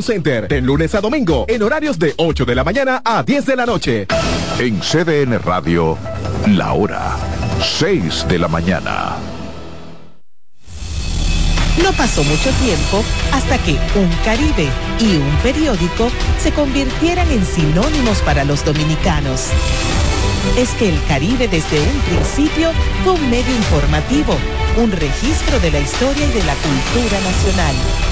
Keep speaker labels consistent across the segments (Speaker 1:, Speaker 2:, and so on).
Speaker 1: Center, de lunes a domingo, en horarios de 8 de la mañana a 10 de la noche.
Speaker 2: En CDN Radio, la hora 6 de la mañana.
Speaker 3: No pasó mucho tiempo hasta que un Caribe y un periódico se convirtieran en sinónimos para los dominicanos. Es que el Caribe desde un principio fue un medio informativo, un registro de la historia y de la cultura nacional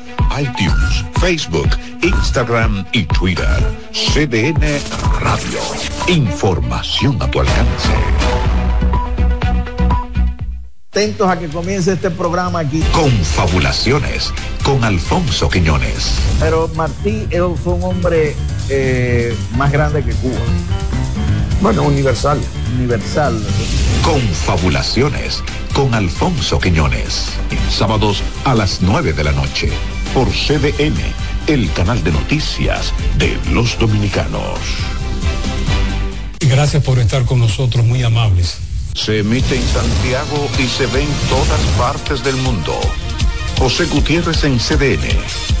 Speaker 2: iTunes, Facebook, Instagram y Twitter. CDN Radio. Información a tu alcance.
Speaker 4: Atentos a que comience este programa aquí.
Speaker 2: Confabulaciones con Alfonso Quiñones.
Speaker 4: Pero Martí fue un hombre eh, más grande que Cuba. Bueno, universal. Universal.
Speaker 2: Confabulaciones con Alfonso Quiñones. Sábados a las 9 de la noche por CDN, el canal de noticias de los dominicanos.
Speaker 5: Gracias por estar con nosotros, muy amables.
Speaker 2: Se emite en Santiago y se ve en todas partes del mundo. José Gutiérrez en CDN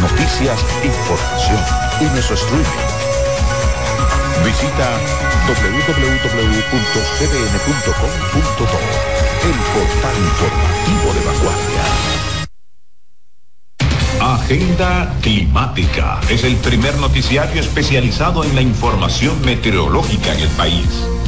Speaker 2: noticias, información y nuestro streaming. Visita www.cdn.com.do, el portal informativo de vanguardia. Agenda Climática es el primer noticiario especializado en la información meteorológica en el país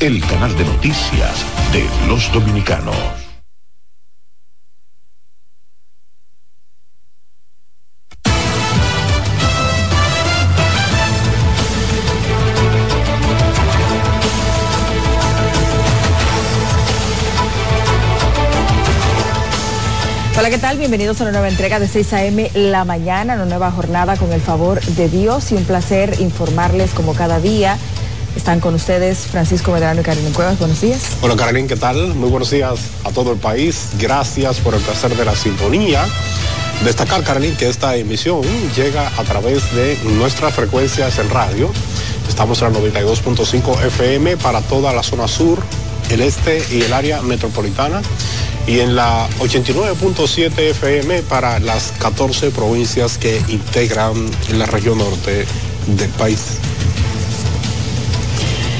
Speaker 2: el canal de noticias de los dominicanos.
Speaker 6: Hola, ¿qué tal? Bienvenidos a una nueva entrega de 6 a.m. la mañana, una nueva jornada con el favor de Dios y un placer informarles como cada día están con ustedes Francisco Medrano y Carolina Cuevas. Buenos días.
Speaker 7: Hola Carolina, ¿qué tal? Muy buenos días a todo el país. Gracias por el placer de la sintonía. Destacar, Carolina, que esta emisión llega a través de nuestras frecuencias en radio. Estamos en la 92.5 FM para toda la zona sur, el este y el área metropolitana y en la 89.7 FM para las 14 provincias que integran la región norte del país.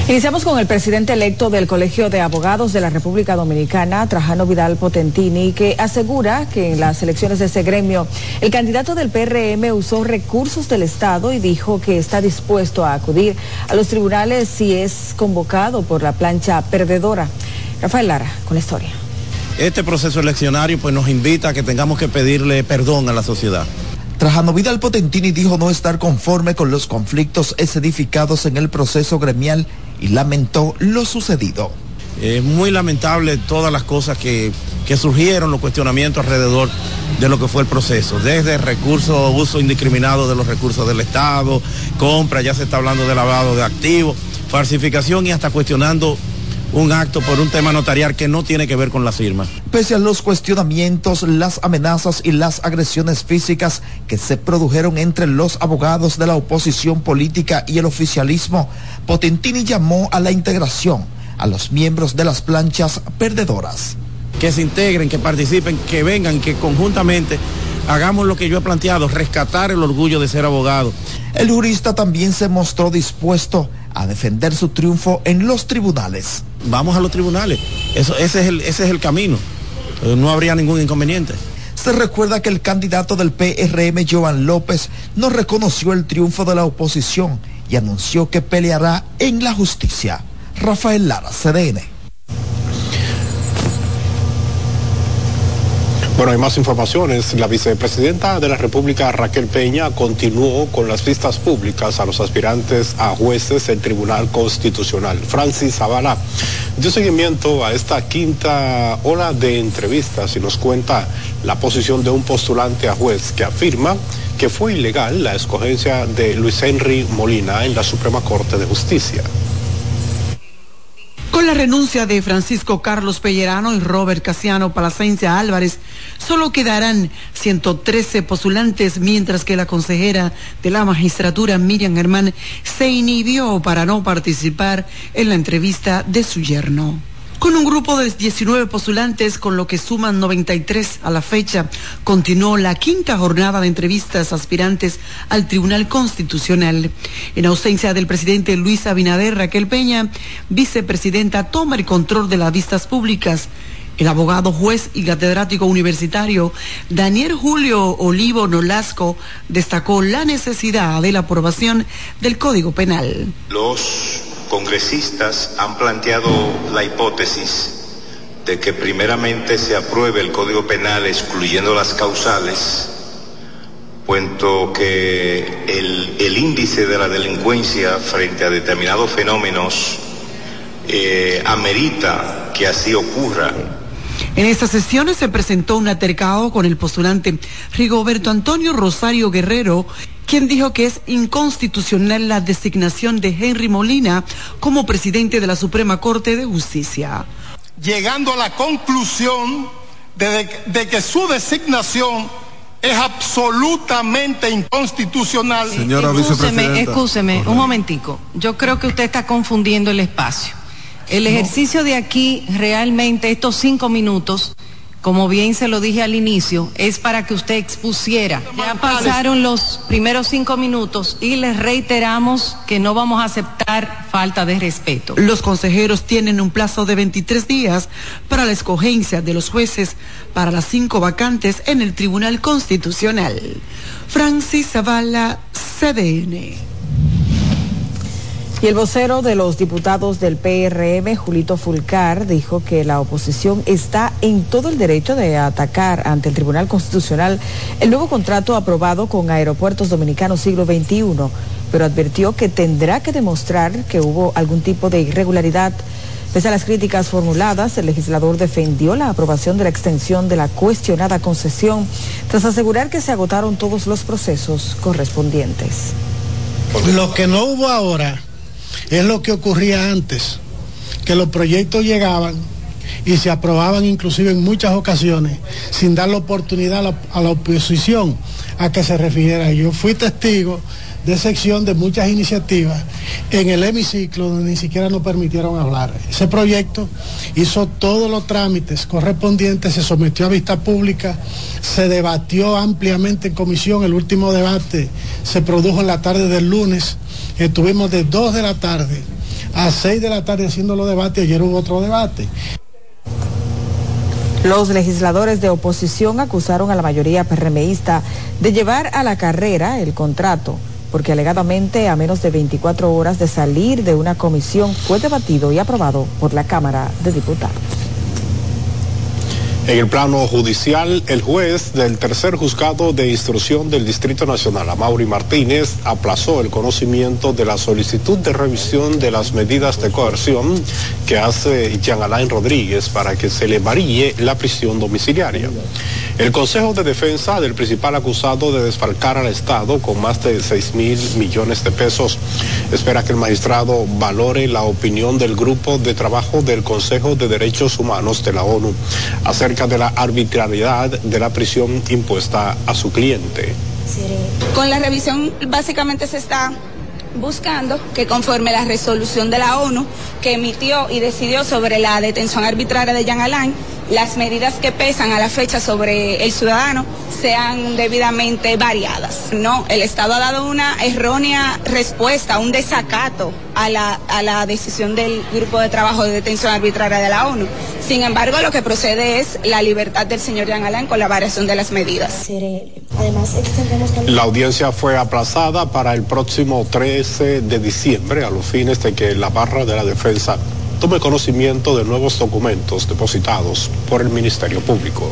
Speaker 6: Iniciamos con el presidente electo del Colegio de Abogados de la República Dominicana, Trajano Vidal Potentini, que asegura que en las elecciones de ese gremio el candidato del PRM usó recursos del Estado y dijo que está dispuesto a acudir a los tribunales si es convocado por la plancha perdedora. Rafael Lara, con la historia.
Speaker 8: Este proceso eleccionario pues nos invita a que tengamos que pedirle perdón a la sociedad.
Speaker 9: Trajano Vidal Potentini dijo no estar conforme con los conflictos edificados en el proceso gremial y lamentó lo sucedido.
Speaker 8: Es muy lamentable todas las cosas que, que, surgieron, los cuestionamientos alrededor de lo que fue el proceso, desde recursos, uso indiscriminado de los recursos del Estado, compra, ya se está hablando de lavado de activos, falsificación y hasta cuestionando un acto por un tema notarial que no tiene que ver con la firma.
Speaker 9: Pese a los cuestionamientos, las amenazas y las agresiones físicas que se produjeron entre los abogados de la oposición política y el oficialismo, Potentini llamó a la integración a los miembros de las planchas perdedoras.
Speaker 8: Que se integren, que participen, que vengan, que conjuntamente hagamos lo que yo he planteado, rescatar el orgullo de ser abogado.
Speaker 9: El jurista también se mostró dispuesto a defender su triunfo en los tribunales.
Speaker 8: Vamos a los tribunales, Eso, ese, es el, ese es el camino, eh, no habría ningún inconveniente.
Speaker 9: Se recuerda que el candidato del PRM, Joan López, no reconoció el triunfo de la oposición y anunció que peleará en la justicia. Rafael Lara, CDN.
Speaker 7: Bueno, hay más informaciones. La vicepresidenta de la República, Raquel Peña, continuó con las vistas públicas a los aspirantes a jueces del Tribunal Constitucional. Francis Zavala dio seguimiento a esta quinta ola de entrevistas y nos cuenta la posición de un postulante a juez que afirma que fue ilegal la escogencia de Luis Henry Molina en la Suprema Corte de Justicia.
Speaker 10: Con la renuncia de Francisco Carlos Pellerano y Robert Casiano Palacencia Álvarez, solo quedarán 113 postulantes, mientras que la consejera de la magistratura, Miriam Germán, se inhibió para no participar en la entrevista de su yerno. Con un grupo de 19 postulantes, con lo que suman 93 a la fecha, continuó la quinta jornada de entrevistas aspirantes al Tribunal Constitucional. En ausencia del presidente Luis Abinader, Raquel Peña, vicepresidenta, toma el control de las vistas públicas. El abogado, juez y catedrático universitario Daniel Julio Olivo Nolasco destacó la necesidad de la aprobación del Código Penal.
Speaker 11: Los congresistas han planteado la hipótesis de que primeramente se apruebe el Código Penal excluyendo las causales, puesto que el, índice de la delincuencia frente a determinados fenómenos eh, amerita que así ocurra.
Speaker 10: En estas sesiones se presentó un atercado con el postulante Rigoberto Antonio Rosario Guerrero quien dijo que es inconstitucional la designación de Henry Molina como presidente de la Suprema Corte de Justicia.
Speaker 12: Llegando a la conclusión de, que su designación es absolutamente inconstitucional.
Speaker 13: Señora un momentico. Yo creo que usted está confundiendo el espacio.
Speaker 10: El ejercicio de aquí, realmente, estos cinco minutos, como bien se lo dije al inicio, es para que usted expusiera. Ya pasaron los primeros cinco minutos y les reiteramos que no vamos a aceptar falta de respeto.
Speaker 13: Los consejeros tienen un plazo de 23 días para la escogencia de los jueces para las cinco vacantes en el Tribunal Constitucional. Francis Zavala, CDN.
Speaker 6: Y el vocero de los diputados del PRM, Julito Fulcar, dijo que la oposición está en todo el derecho de atacar ante el Tribunal Constitucional el nuevo contrato aprobado con Aeropuertos Dominicanos Siglo XXI, pero advirtió que tendrá que demostrar que hubo algún tipo de irregularidad. Pese a las críticas formuladas, el legislador defendió la aprobación de la extensión de la cuestionada concesión, tras asegurar que se agotaron todos los procesos correspondientes.
Speaker 14: Lo que no hubo ahora es lo que ocurría antes, que los proyectos llegaban y se aprobaban inclusive en muchas ocasiones sin dar la oportunidad a la, a la oposición a que se refiriera. Yo fui testigo de sección de muchas iniciativas en el hemiciclo donde ni siquiera nos permitieron hablar. Ese proyecto hizo todos los trámites correspondientes, se sometió a vista pública, se debatió ampliamente en comisión, el último debate se produjo en la tarde del lunes, estuvimos de 2 de la tarde a 6 de la tarde haciendo los debates, ayer hubo otro debate.
Speaker 6: Los legisladores de oposición acusaron a la mayoría PRMista de llevar a la carrera el contrato porque alegadamente a menos de 24 horas de salir de una comisión fue debatido y aprobado por la Cámara de Diputados.
Speaker 7: En el plano judicial, el juez del tercer juzgado de instrucción del Distrito Nacional, Amaury Martínez, aplazó el conocimiento de la solicitud de revisión de las medidas de coerción que hace Jean Alain Rodríguez para que se le varíe la prisión domiciliaria. El Consejo de Defensa del principal acusado de desfalcar al Estado con más de 6 mil millones de pesos espera que el magistrado valore la opinión del grupo de trabajo del Consejo de Derechos Humanos de la ONU acerca de la arbitrariedad de la prisión impuesta a su cliente.
Speaker 15: Con la revisión básicamente se está buscando que conforme la resolución de la ONU que emitió y decidió sobre la detención arbitraria de Jean Alain, las medidas que pesan a la fecha sobre el ciudadano sean debidamente variadas. No, el Estado ha dado una errónea respuesta, un desacato a la, a la decisión del Grupo de Trabajo de Detención Arbitraria de la ONU. Sin embargo, lo que procede es la libertad del señor Jean Alain con la variación de las medidas.
Speaker 7: La audiencia fue aplazada para el próximo 13 de diciembre a los fines de que la barra de la defensa tome conocimiento de nuevos documentos depositados por el Ministerio Público.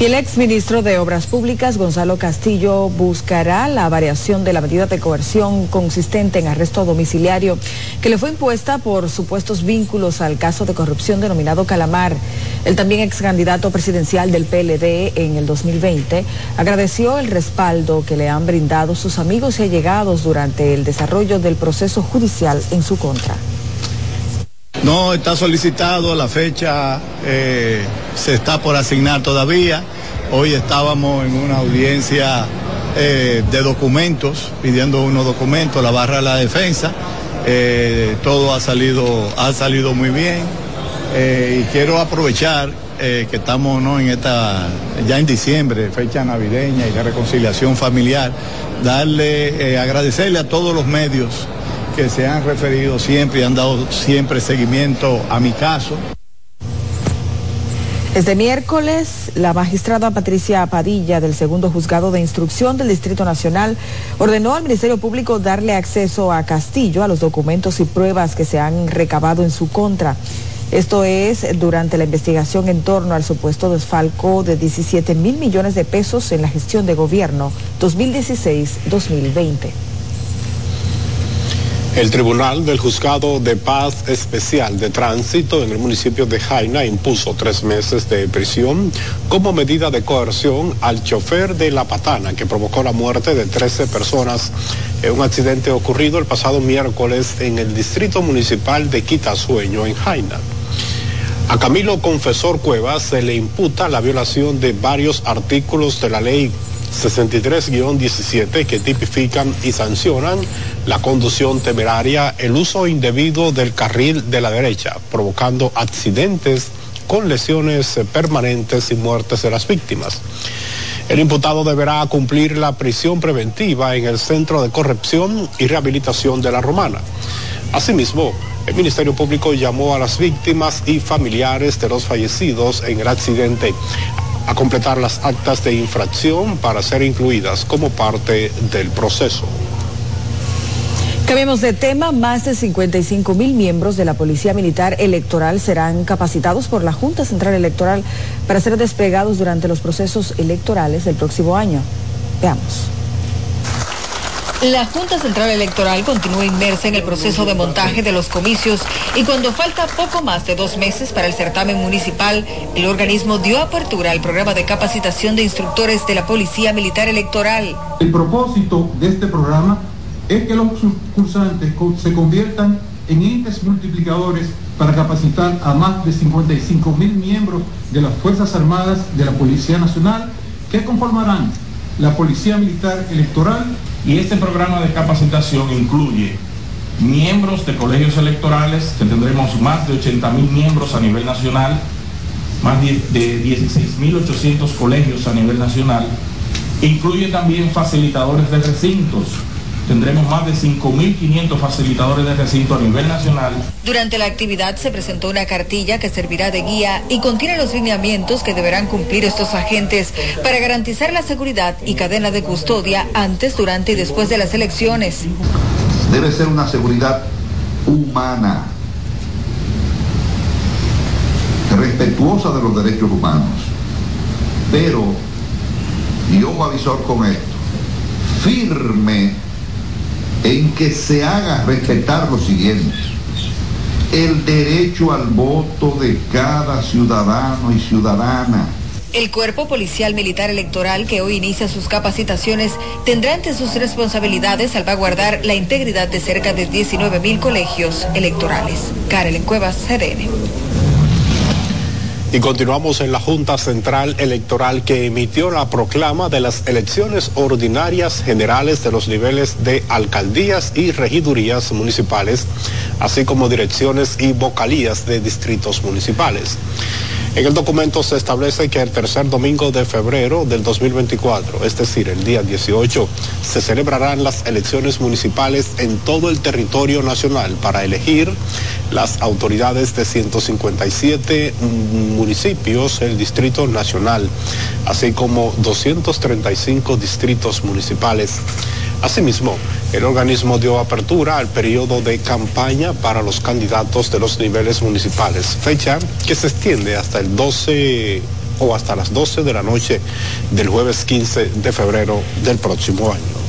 Speaker 6: Y el exministro de Obras Públicas, Gonzalo Castillo, buscará la variación de la medida de coerción consistente en arresto domiciliario que le fue impuesta por supuestos vínculos al caso de corrupción denominado Calamar. El también ex candidato presidencial del PLD en el 2020 agradeció el respaldo que le han brindado sus amigos y allegados durante el desarrollo del proceso judicial en su contra.
Speaker 16: No está solicitado, la fecha eh, se está por asignar todavía. Hoy estábamos en una audiencia eh, de documentos, pidiendo unos documentos, la barra de la defensa. Eh, todo ha salido, ha salido muy bien. y quiero aprovechar que estamos ¿no? en esta, ya en diciembre, fecha navideña y de reconciliación familiar, darle, agradecerle a todos los medios que se han referido siempre y han dado siempre seguimiento a mi caso.
Speaker 6: Este miércoles, la magistrada Patricia Padilla del segundo juzgado de instrucción del Distrito Nacional ordenó al Ministerio Público darle acceso a Castillo a los documentos y pruebas que se han recabado en su contra. Esto es durante la investigación en torno al supuesto desfalco de 17 mil millones de pesos en la gestión de gobierno 2016-2020.
Speaker 7: El Tribunal del Juzgado de Paz Especial de Tránsito en el municipio de Jaina impuso tres meses de prisión como medida de coerción al chofer de La Patana que provocó la muerte de 13 personas en un accidente ocurrido el pasado miércoles en el distrito municipal de Quitasueño en Jaina. A Camilo Confesor Cuevas se le imputa la violación de varios artículos de la ley 63-17 que tipifican y sancionan la conducción temeraria, el uso indebido del carril de la derecha, provocando accidentes con lesiones permanentes y muertes de las víctimas. El imputado deberá cumplir la prisión preventiva en el Centro de Corrección y Rehabilitación de la Romana. Asimismo, el Ministerio Público llamó a las víctimas y familiares de los fallecidos en el accidente a completar las actas de infracción para ser incluidas como parte del proceso.
Speaker 6: Cambiemos de tema, más de 55 mil miembros de la Policía Militar Electoral serán capacitados por la Junta Central Electoral para ser desplegados durante los procesos electorales del próximo año. Veamos.
Speaker 13: La Junta Central Electoral continúa inmersa en el proceso de montaje de los comicios y cuando falta poco más de dos meses para el certamen municipal, el organismo dio apertura al programa de capacitación de instructores de la Policía Militar Electoral.
Speaker 17: El propósito de este programa es que los concursantes se conviertan en entes multiplicadores para capacitar a más de 55 mil miembros de las Fuerzas Armadas de la Policía Nacional que conformarán la Policía Militar Electoral.
Speaker 18: Y este programa de capacitación incluye miembros de colegios electorales, que tendremos más de 80 mil miembros a nivel nacional, más de 16.800 colegios a nivel nacional. Incluye también facilitadores de recintos, Tendremos más de 5.500 facilitadores de recinto a nivel nacional.
Speaker 13: Durante la actividad se presentó una cartilla que servirá de guía y contiene los lineamientos que deberán cumplir estos agentes para garantizar la seguridad y cadena de custodia antes, durante y después de las elecciones.
Speaker 19: Debe ser una seguridad humana, respetuosa de los derechos humanos, pero, y ojo avisor con esto, firme en que se haga respetar lo siguiente, el derecho al voto de cada ciudadano y ciudadana.
Speaker 13: El Cuerpo Policial Militar Electoral, que hoy inicia sus capacitaciones, tendrá entre sus responsabilidades salvaguardar la integridad de cerca de 19 mil colegios electorales. Karel Cuevas, CDN.
Speaker 7: Y continuamos en la Junta Central Electoral que emitió la proclama de las elecciones ordinarias generales de los niveles de alcaldías y regidurías municipales, así como direcciones y vocalías de distritos municipales. En el documento se establece que el tercer domingo de febrero del 2024, es decir, el día 18, se celebrarán las elecciones municipales en todo el territorio nacional para elegir las autoridades de 157 municipios, el Distrito Nacional, así como 235 distritos municipales. Asimismo, el organismo dio apertura al periodo de campaña para los candidatos de los niveles municipales, fecha que se extiende hasta el 12 o hasta las 12 de la noche del jueves 15 de febrero del próximo año.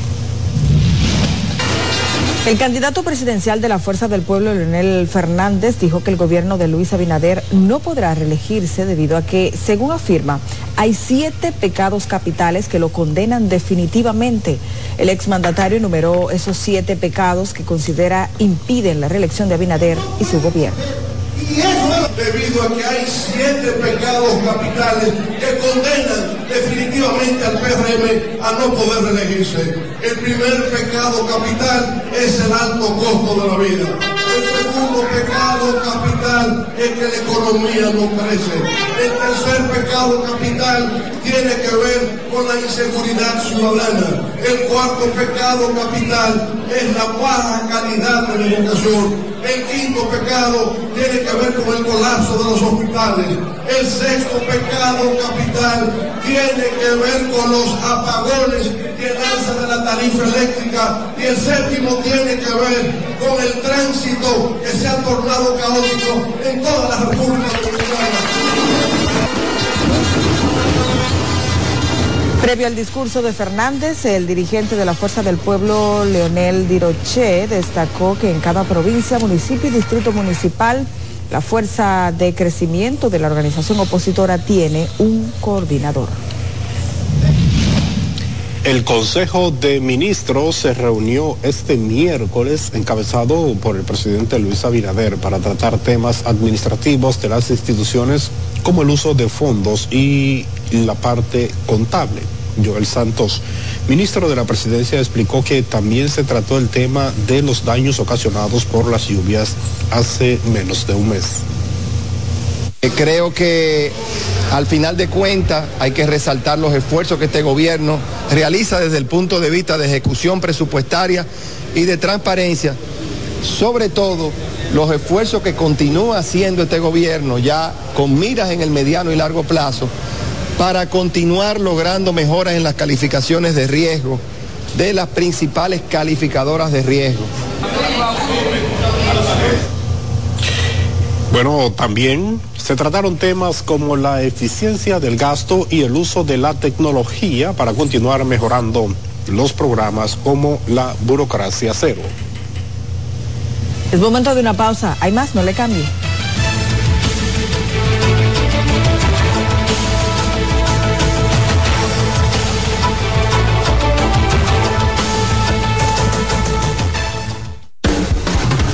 Speaker 6: El candidato presidencial de la Fuerza del Pueblo, Leonel Fernández, dijo que el gobierno de Luis Abinader no podrá reelegirse debido a que, según afirma, hay siete pecados capitales que lo condenan definitivamente. El exmandatario enumeró esos siete pecados que considera impiden la reelección de Abinader y su gobierno.
Speaker 20: Y eso es debido a que hay siete pecados capitales que condenan definitivamente al PRM a no poder reelegirse. El primer pecado capital es el alto costo de la vida. El segundo pecado capital es que la economía no crece. El tercer pecado capital tiene que ver con la inseguridad ciudadana. El cuarto pecado capital es la baja calidad de la educación. El quinto pecado tiene que ver con el colapso de los hospitales. El sexto pecado capital tiene que ver con los apagones y el alza de la tarifa eléctrica. Y el séptimo tiene que ver con el tránsito que se ha tornado caótico en toda la República Dominicana.
Speaker 6: Previo al discurso de Fernández, el dirigente de la Fuerza del Pueblo, Leonel Diroche, destacó que en cada provincia, municipio y distrito municipal, la fuerza de crecimiento de la organización opositora tiene un coordinador.
Speaker 7: El Consejo de Ministros se reunió este miércoles encabezado por el presidente Luis Abinader para tratar temas administrativos de las instituciones como el uso de fondos y la parte contable. Joel Santos, ministro de la Presidencia, explicó que también se trató el tema de los daños ocasionados por las lluvias hace menos de un mes.
Speaker 8: Eh, creo que al final de cuentas hay que resaltar los esfuerzos que este gobierno realiza desde el punto de vista de ejecución presupuestaria y de transparencia, sobre todo los esfuerzos que continúa haciendo este gobierno ya con miras en el mediano y largo plazo para continuar logrando mejoras en las calificaciones de riesgo de las principales calificadoras de riesgo.
Speaker 7: Bueno, también se trataron temas como la eficiencia del gasto y el uso de la tecnología para continuar mejorando los programas como la burocracia cero.
Speaker 6: Es momento de una pausa. Hay más, no le cambie.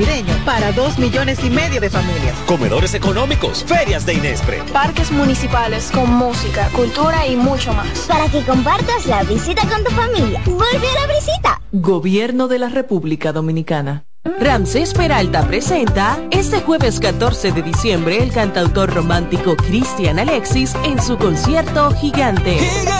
Speaker 21: navideño para
Speaker 22: dos millones y medio de familias.
Speaker 23: Comedores económicos, ferias de Inespre.
Speaker 24: Parques municipales con música, cultura y mucho más.
Speaker 25: Para que compartas la visita con tu familia. ¡Vuelve a la visita!
Speaker 22: Gobierno de la República Dominicana. Ramsés Peralta presenta este jueves 14 de diciembre el cantautor romántico Cristian Alexis en su concierto Gigante.
Speaker 26: Gigante,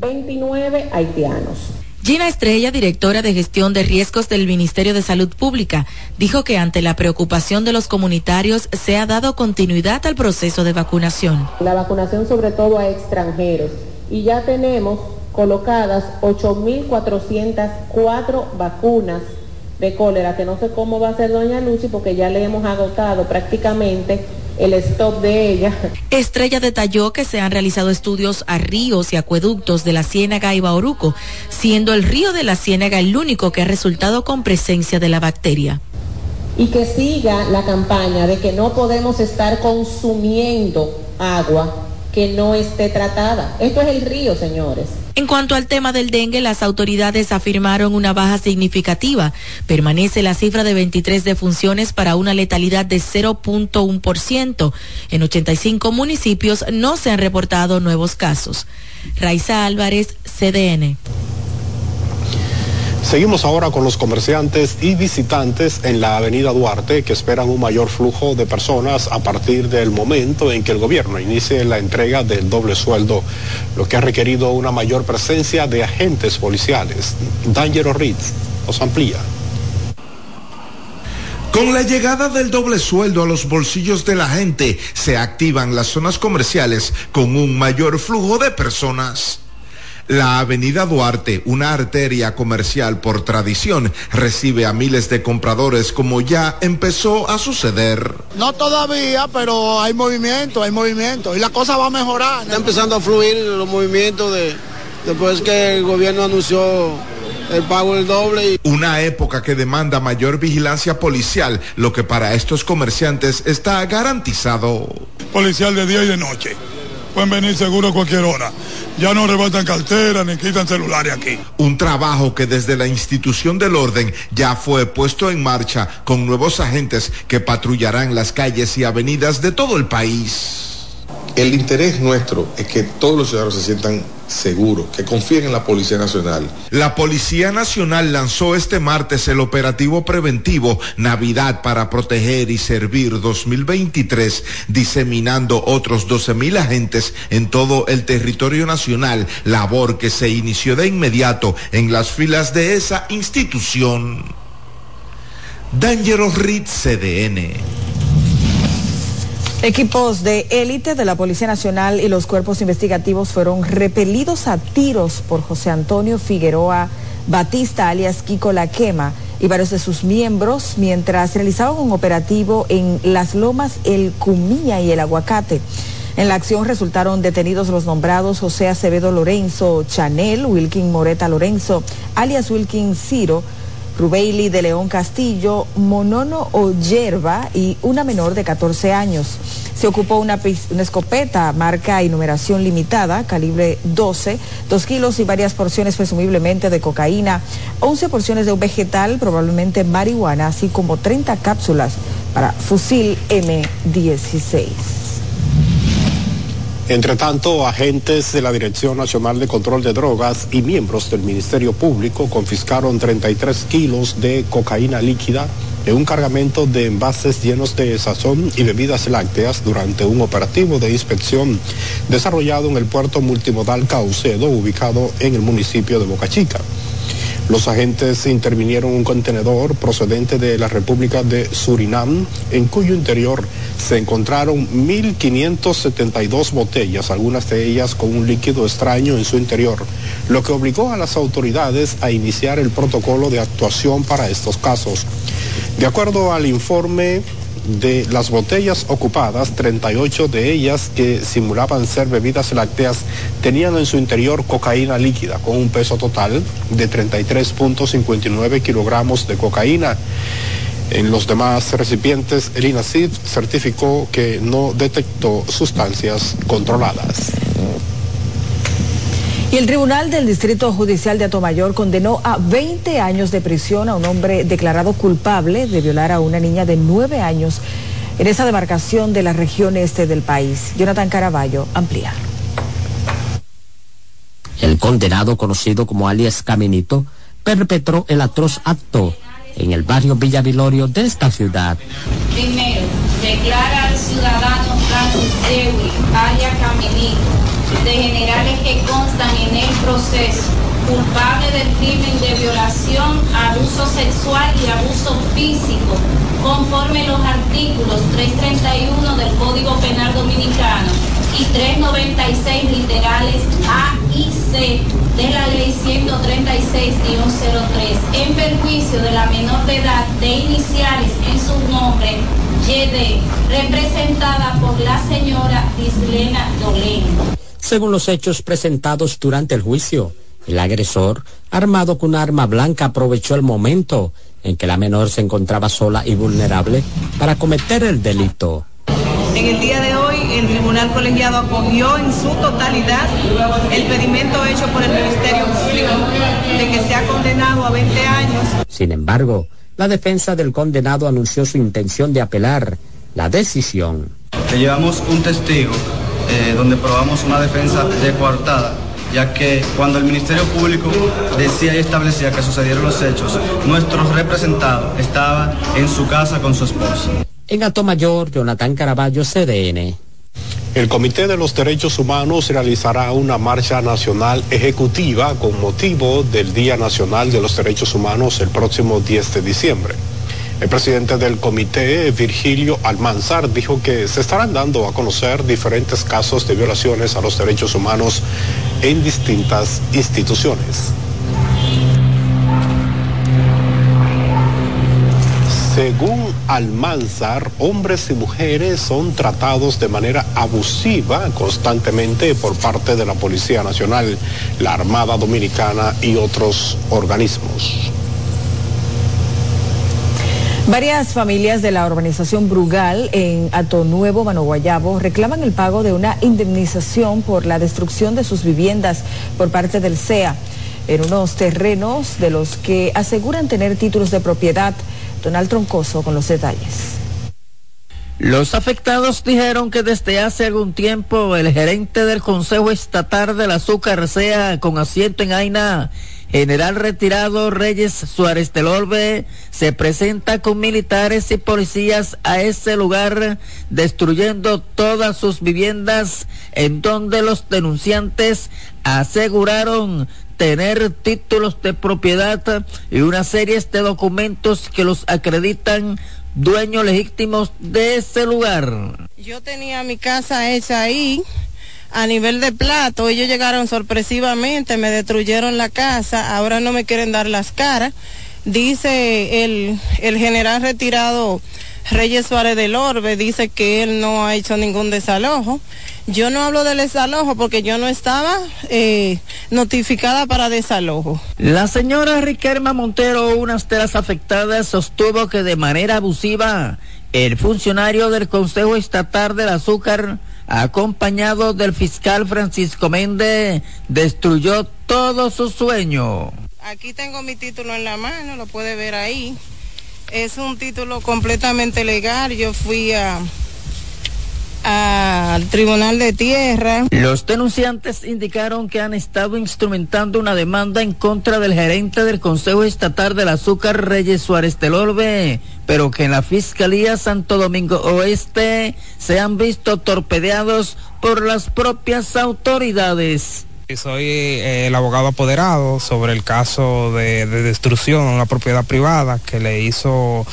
Speaker 27: 29 haitianos.
Speaker 28: Gina Estrella, directora de gestión de riesgos del Ministerio de Salud Pública, dijo que ante la preocupación de los comunitarios se ha dado continuidad al proceso de vacunación.
Speaker 27: La vacunación sobre todo a extranjeros y ya tenemos colocadas 8.404 vacunas de cólera, que no sé cómo va a ser doña Lucy porque ya le hemos agotado prácticamente el stock de ella.
Speaker 28: Estrella detalló que se han realizado estudios a ríos y acueductos de la Ciénaga y Bauruco, siendo el río de la Ciénaga el único que ha resultado con presencia de la bacteria.
Speaker 27: y que siga la campaña de que no podemos estar consumiendo agua que no esté tratada. Esto es el río, señores.
Speaker 28: En cuanto al tema del dengue, las autoridades afirmaron una baja significativa. Permanece la cifra de 23 defunciones para una letalidad de 0.1%. En 85 municipios no se han reportado nuevos casos. Raiza Álvarez, CDN.
Speaker 7: Seguimos ahora con los comerciantes y visitantes en la avenida Duarte que esperan un mayor flujo de personas a partir del momento en que el gobierno inicie la entrega del doble sueldo, lo que ha requerido una mayor presencia de agentes policiales. Dangero Ritz nos amplía.
Speaker 29: Con la llegada del doble sueldo a los bolsillos de la gente, se activan las zonas comerciales con un mayor flujo de personas. La avenida Duarte, una arteria comercial por tradición, recibe a miles de compradores como ya empezó a suceder.
Speaker 30: No todavía, pero hay movimiento, hay movimiento y la cosa va a mejorar.
Speaker 31: Está empezando a fluir los movimientos de, después que el gobierno anunció el pago del doble. Y...
Speaker 29: Una época que demanda mayor vigilancia policial, lo que para estos comerciantes está garantizado.
Speaker 32: Policial de día y de noche. Pueden venir seguro a cualquier hora. Ya no arrebatan cartera ni quitan celulares aquí.
Speaker 29: Un trabajo que desde la institución del orden ya fue puesto en marcha con nuevos agentes que patrullarán las calles y avenidas de todo el país.
Speaker 33: El interés nuestro es que todos los ciudadanos se sientan seguros, que confíen en la Policía Nacional.
Speaker 29: La Policía Nacional lanzó este martes el operativo preventivo Navidad para proteger y servir 2023, diseminando otros 12 mil agentes en todo el territorio nacional, labor que se inició de inmediato en las filas de esa institución. Dangerous Reed CDN.
Speaker 6: Equipos de élite de la Policía Nacional y los cuerpos investigativos fueron repelidos a tiros por José Antonio Figueroa Batista, alias Kiko La Quema, y varios de sus miembros mientras realizaban un operativo en las lomas El Cumilla y El Aguacate. En la acción resultaron detenidos los nombrados José Acevedo Lorenzo Chanel, Wilkin Moreta Lorenzo, alias Wilkin Ciro, Rubeili de León Castillo, Monono o Yerba y una menor de 14 años. Se ocupó una, escopeta marca y numeración limitada, calibre 12, dos kilos y varias porciones presumiblemente de cocaína, 11 porciones de un vegetal, probablemente marihuana, así como 30 cápsulas para fusil M16.
Speaker 7: Entre tanto, agentes de la Dirección Nacional de Control de Drogas y miembros del Ministerio Público confiscaron 33 kilos de cocaína líquida en un cargamento de envases llenos de sazón y bebidas lácteas durante un operativo de inspección desarrollado en el puerto multimodal Caucedo, ubicado en el municipio de Boca Chica. Los agentes intervinieron un contenedor procedente de la República de Surinam, en cuyo interior se encontraron 1.572 botellas, algunas de ellas con un líquido extraño en su interior, lo que obligó a las autoridades a iniciar el protocolo de actuación para estos casos. De acuerdo al informe de las botellas ocupadas, 38 de ellas que simulaban ser bebidas lácteas tenían en su interior cocaína líquida con un peso total de 33.59 kilogramos de cocaína. En los demás recipientes, el INACID certificó que no detectó sustancias controladas.
Speaker 6: Y el Tribunal del Distrito Judicial de Atomayor condenó a 20 años de prisión a un hombre declarado culpable de violar a una niña de 9 años en esa demarcación de la región este del país. Jonathan Caraballo amplía.
Speaker 27: El condenado, conocido como alias Caminito, perpetró el atroz acto en el barrio Villa Vilorio de esta ciudad.
Speaker 34: Primero, declara al ciudadano Francis Dewey, alias Caminito, de generales que constan en el proceso, culpable del crimen de violación, abuso sexual y abuso físico, conforme los artículos 331 del Código Penal Dominicano y 396 literales A y C de la Ley 136-03, en perjuicio de la menor de edad de iniciales en su nombre, YD, representada por la señora Islena Dolén.
Speaker 27: Según los hechos presentados durante el juicio, el agresor, armado con un arma blanca, aprovechó el momento en que la menor se encontraba sola y vulnerable para cometer el delito.
Speaker 35: En el día de hoy, el Tribunal Tribunal Colegiado acogió en su totalidad el pedimento hecho por el Ministerio Público de que sea condenado a 20 años.
Speaker 27: Sin embargo, la defensa del condenado anunció su intención de apelar la decisión.
Speaker 36: Le llevamos un testigo eh, donde probamos una defensa de coartada ya que cuando el Ministerio Público decía y establecía que sucedieron los hechos, nuestro representado estaba en su casa con su esposa.
Speaker 27: En Mayor, Jonathan Caraballo, CDN.
Speaker 7: El Comité de los Derechos Humanos realizará una marcha nacional ejecutiva con motivo del Día Nacional de los Derechos Humanos el próximo 10 de diciembre. El presidente del comité, Virgilio Almanzar, dijo que se estarán dando a conocer diferentes casos de violaciones a los derechos humanos en distintas instituciones. Según Almanzar, hombres y mujeres son tratados de manera abusiva constantemente por parte de la Policía Nacional, la Armada Dominicana y otros organismos.
Speaker 6: Varias familias de la urbanización Brugal en Ato Nuevo, Manoguayabo, reclaman el pago de una indemnización por la destrucción de sus viviendas por parte del CEA en unos terrenos de los que aseguran tener títulos de propiedad. Donald Troncoso con los detalles.
Speaker 37: Los afectados dijeron que desde hace algún tiempo el gerente del Consejo Estatal del Azúcar CEA con asiento en Aina General retirado Reyes Suárez del Orbe se presenta con militares y policías a ese lugar destruyendo todas sus viviendas en donde los denunciantes aseguraron tener títulos de propiedad y una serie de documentos que los acreditan dueños legítimos de ese lugar.
Speaker 35: Yo tenía mi casa hecha ahí a nivel de plato, ellos llegaron sorpresivamente, me destruyeron la casa, ahora no me quieren dar las caras. Dice el, el general retirado Reyes Suárez del Orbe, dice que él no ha hecho ningún desalojo. Yo no hablo del desalojo porque yo no estaba eh, notificada para desalojo.
Speaker 37: La señora Riquelma Montero, una de las afectadas, sostuvo que de manera abusiva el funcionario del Consejo Estatal del Azúcar acompañado del fiscal Francisco Méndez, destruyó todo su sueño.
Speaker 35: Aquí tengo mi título en la mano, lo puede ver ahí. Es un título completamente legal. Yo fui a al Tribunal de Tierra.
Speaker 37: Los denunciantes indicaron que han estado instrumentando una demanda en contra del gerente del Consejo Estatal del Azúcar Reyes Suárez del Orbe, pero que en la Fiscalía Santo Domingo Oeste se han visto torpedeados por las propias autoridades.
Speaker 38: Soy eh, el abogado apoderado sobre el caso de, de destrucción a una propiedad privada que le hizo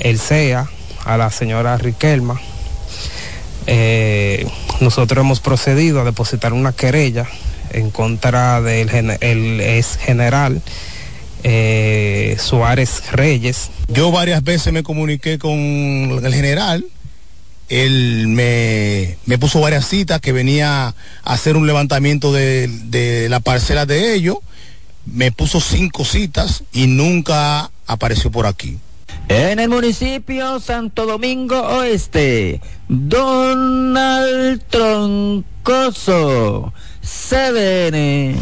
Speaker 38: el CEA a la señora Riquelma eh, nosotros hemos procedido a depositar una querella en contra del el ex general eh, Suárez Reyes.
Speaker 39: Yo varias veces me comuniqué con el general. Él me, me puso varias citas que venía a hacer un levantamiento de, de la parcela de ellos. Me puso cinco citas y nunca apareció por aquí.
Speaker 37: En el municipio Santo Domingo Oeste, Donald Troncoso, CDN.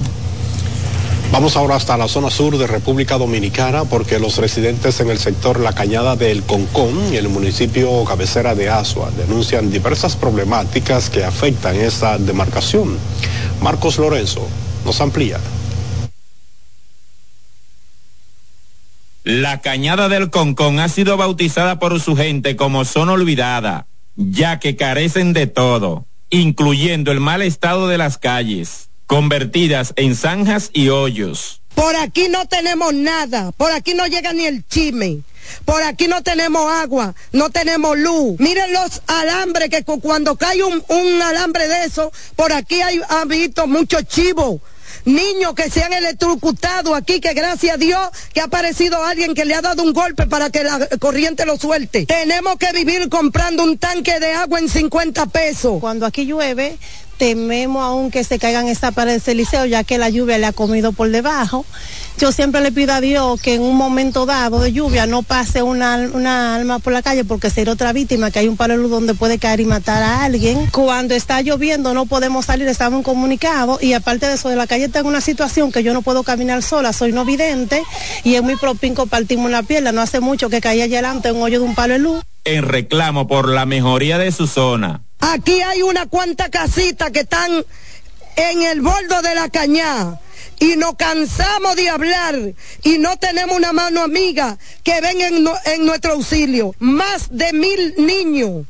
Speaker 7: Vamos ahora hasta la zona sur de República Dominicana porque los residentes en el sector La Cañada del Concón y el municipio cabecera de Asua denuncian diversas problemáticas que afectan esta demarcación. Marcos Lorenzo nos amplía.
Speaker 40: La cañada del Concón ha sido bautizada por su gente como zona olvidada, ya que carecen de todo, incluyendo el mal estado de las calles, convertidas en zanjas y hoyos.
Speaker 41: Por aquí no tenemos nada, por aquí no llega ni el chisme. Por aquí no tenemos agua, no tenemos luz. Miren los alambres que cuando cae un, alambre de eso, por aquí hay, ha visto muchos chivos niños que se han electrocutado aquí, que gracias a Dios que ha aparecido alguien que le ha dado un golpe para que la corriente lo suelte. Tenemos que vivir comprando un tanque de agua en 50 pesos.
Speaker 26: Cuando aquí llueve,
Speaker 35: tememos aún que se caigan esta pared del liceo, ya que la lluvia le ha comido por debajo. Yo siempre le pido a Dios que en un momento dado de lluvia no pase una, una alma por la calle porque será otra víctima, que hay un palo de luz donde puede caer y matar a alguien. Cuando está lloviendo no podemos salir, estamos comunicados y aparte de eso, de la calle tengo una situación que yo no puedo caminar sola, soy no vidente y en mi propinco partimos la pierna, no hace mucho que caí allá adelante un hoyo de un palo de luz.
Speaker 40: En reclamo por la mejoría de su zona.
Speaker 41: Aquí hay una cuanta casitas que están en el bordo de la cañada y nos cansamos de hablar y no tenemos una mano amiga que venga en, en nuestro auxilio. Más de mil niños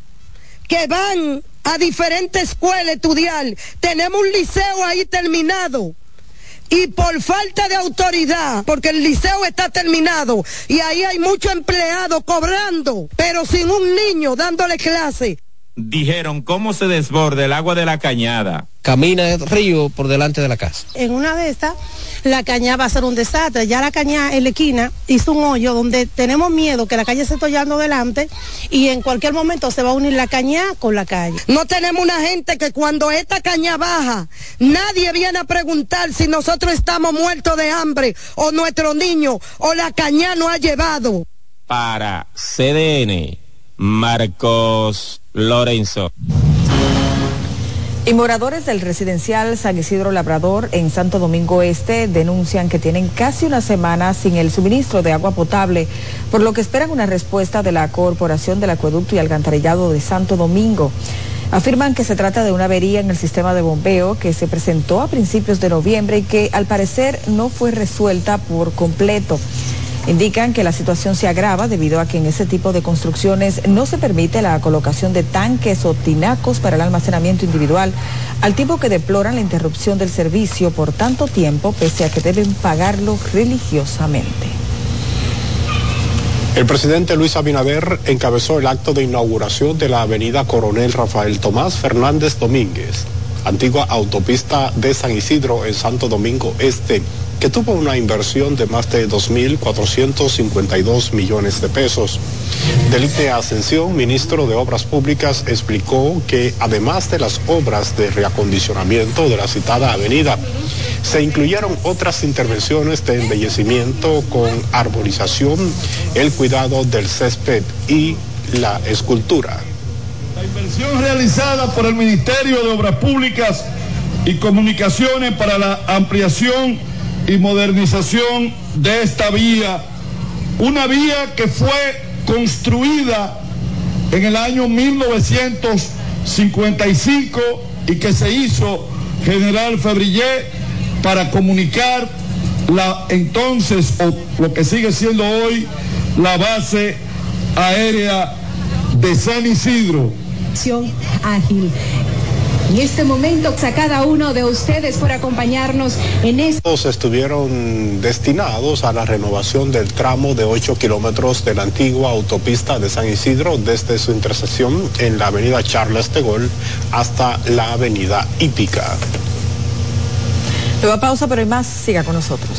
Speaker 41: que van a diferentes escuelas a estudiar. Tenemos un liceo ahí terminado. Y por falta de autoridad, porque el liceo está terminado y ahí hay muchos empleados cobrando, pero sin un niño dándole clase.
Speaker 40: Dijeron cómo se desborda el agua de la cañada.
Speaker 26: Camina el río por delante de la casa.
Speaker 35: En una de estas, la cañada va a ser un desastre. Ya la cañada en la esquina hizo un hoyo donde tenemos miedo que la calle se esté llevando delante y en cualquier momento se va a unir la cañada con la calle.
Speaker 41: No tenemos una gente que cuando esta caña baja, nadie viene a preguntar si nosotros estamos muertos de hambre o nuestro niño o la caña nos ha llevado.
Speaker 26: Para CDN, Marcos Lorenzo.
Speaker 6: Y moradores del residencial San Isidro Labrador en Santo Domingo Este denuncian que tienen casi una semana sin el suministro de agua potable, por lo que esperan una respuesta de la Corporación del Acueducto y Alcantarillado de Santo Domingo. Afirman que se trata de una avería en el sistema de bombeo que se presentó a principios de noviembre y que al parecer no fue resuelta por completo. Indican que la situación se agrava debido a que en ese tipo de construcciones no se permite la colocación de tanques o tinacos para el almacenamiento individual, al tiempo que deploran la interrupción del servicio por tanto tiempo, pese a que deben pagarlo religiosamente.
Speaker 7: El presidente Luis Abinader encabezó el acto de inauguración de la avenida Coronel Rafael Tomás Fernández Domínguez, antigua autopista de San Isidro en Santo Domingo Este, que tuvo una inversión de más de 2.452 millones de pesos. Delice Ascensión, ministro de Obras Públicas, explicó que además de las obras de reacondicionamiento de la citada avenida, se incluyeron otras intervenciones de embellecimiento con arborización, el cuidado del césped y la escultura.
Speaker 32: La inversión realizada por el Ministerio de Obras Públicas y Comunicaciones para la ampliación y modernización de esta vía, una vía que fue construida en el año 1955 y que se hizo General Febrillé para comunicar la entonces o lo que sigue siendo hoy la base aérea de San Isidro.
Speaker 42: ágil. En este momento, a cada uno de ustedes por acompañarnos en este...
Speaker 7: Todos estuvieron destinados a la renovación del tramo de 8 kilómetros de la antigua autopista de San Isidro desde su intersección en la avenida Charles de Gaulle hasta la avenida Hípica.
Speaker 6: Luego pausa, pero hay más, siga con nosotros.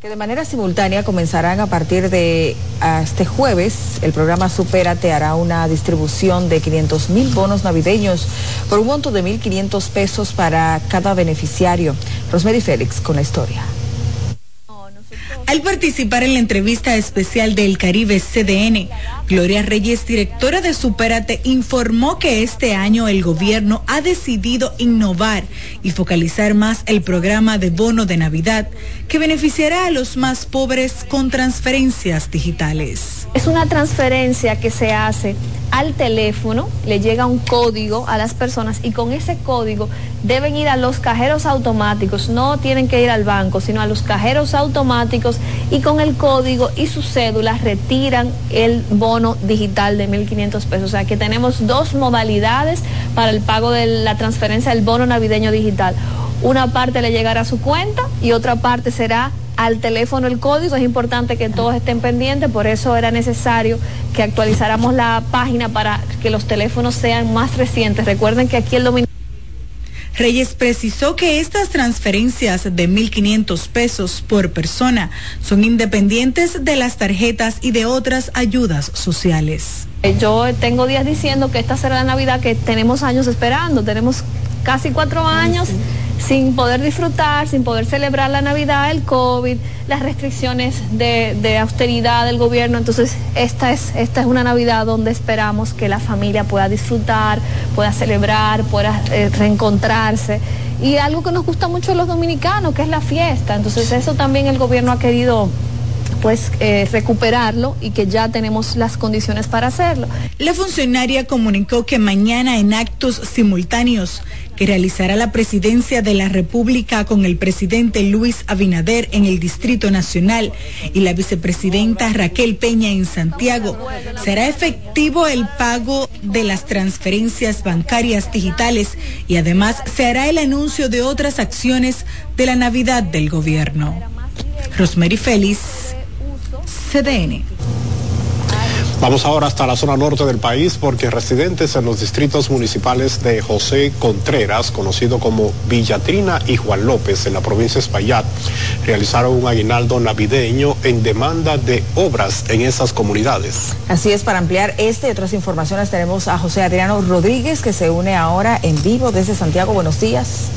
Speaker 6: Que de manera simultánea comenzarán a partir de este jueves. El programa Supérate hará una distribución de 500 mil bonos navideños por un monto de 1.500 pesos para cada beneficiario. Rosemary Félix con la historia.
Speaker 43: Al participar en la entrevista especial del Caribe CDN, Gloria Reyes, directora de Supérate, informó que este año el gobierno ha decidido innovar y focalizar más el programa de bono de Navidad que beneficiará a los más pobres con transferencias digitales.
Speaker 44: Es una transferencia que se hace al teléfono, le llega un código a las personas y con ese código deben ir a los cajeros automáticos, no tienen que ir al banco, sino a los cajeros automáticos y con el código y su cédula retiran el bono digital de 1.500 pesos. O sea que tenemos dos modalidades para el pago de la transferencia del bono navideño digital. Una parte le llegará a su cuenta y otra parte será al teléfono el código. Es importante que todos estén pendientes, por eso era necesario que actualizáramos la página para que los teléfonos sean más recientes. Recuerden que aquí el dominio
Speaker 43: Reyes precisó que estas transferencias de 1.500 pesos por persona son independientes de las tarjetas y de otras ayudas sociales.
Speaker 44: Yo tengo días diciendo que esta será la Navidad que tenemos años esperando, tenemos casi cuatro años sin poder disfrutar, sin poder celebrar la Navidad, el COVID, las restricciones de, de, austeridad del gobierno. Entonces, esta es, esta es una Navidad donde esperamos que la familia pueda disfrutar, pueda celebrar, pueda eh, reencontrarse. Y algo que nos gusta mucho a los dominicanos, que es la fiesta. Entonces, eso también el gobierno ha querido pues eh, recuperarlo y que ya tenemos las condiciones para hacerlo.
Speaker 43: La funcionaria comunicó que mañana en actos simultáneos que realizará la presidencia de la República con el presidente Luis Abinader en el Distrito Nacional y la vicepresidenta Raquel Peña en Santiago, será efectivo el pago de las transferencias bancarias digitales y además se hará el anuncio de otras acciones de la Navidad del gobierno. Rosemary Félix, CDN.
Speaker 7: Vamos ahora hasta la zona norte del país porque residentes en los distritos municipales de José Contreras, conocido como Villatrina y Juan López en la provincia de Espaillat, realizaron un aguinaldo navideño en demanda de obras en esas comunidades.
Speaker 6: Así es, para ampliar este y otras informaciones tenemos a José Adriano Rodríguez que se une ahora en vivo desde Santiago. Buenos días.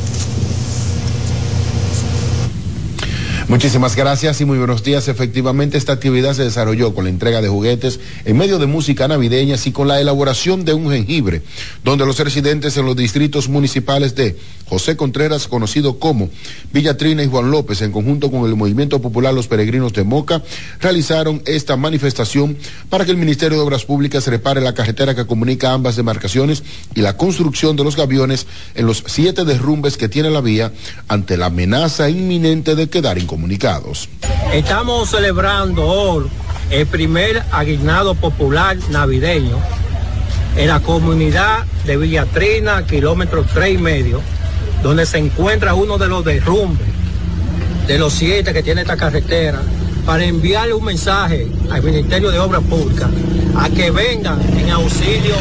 Speaker 45: Muchísimas gracias y muy buenos días. Efectivamente, esta actividad se desarrolló con la entrega de juguetes en medio de música navideña y con la elaboración de un jengibre, donde los residentes en los distritos municipales de José Contreras, conocido como Villa Trina y Juan López, en conjunto con el Movimiento Popular Los Peregrinos de Moca, realizaron esta manifestación para que el Ministerio de Obras Públicas repare la carretera que comunica ambas demarcaciones y la construcción de los gaviones en los siete derrumbes que tiene la vía ante la amenaza inminente de quedar incomunicado
Speaker 46: Estamos celebrando hoy el primer aguinado popular navideño en la comunidad de Villatrina, kilómetro tres y medio, donde se encuentra uno de los derrumbes de los siete que tiene esta carretera, para enviarle un mensaje al Ministerio de Obras Públicas a que vengan en auxilio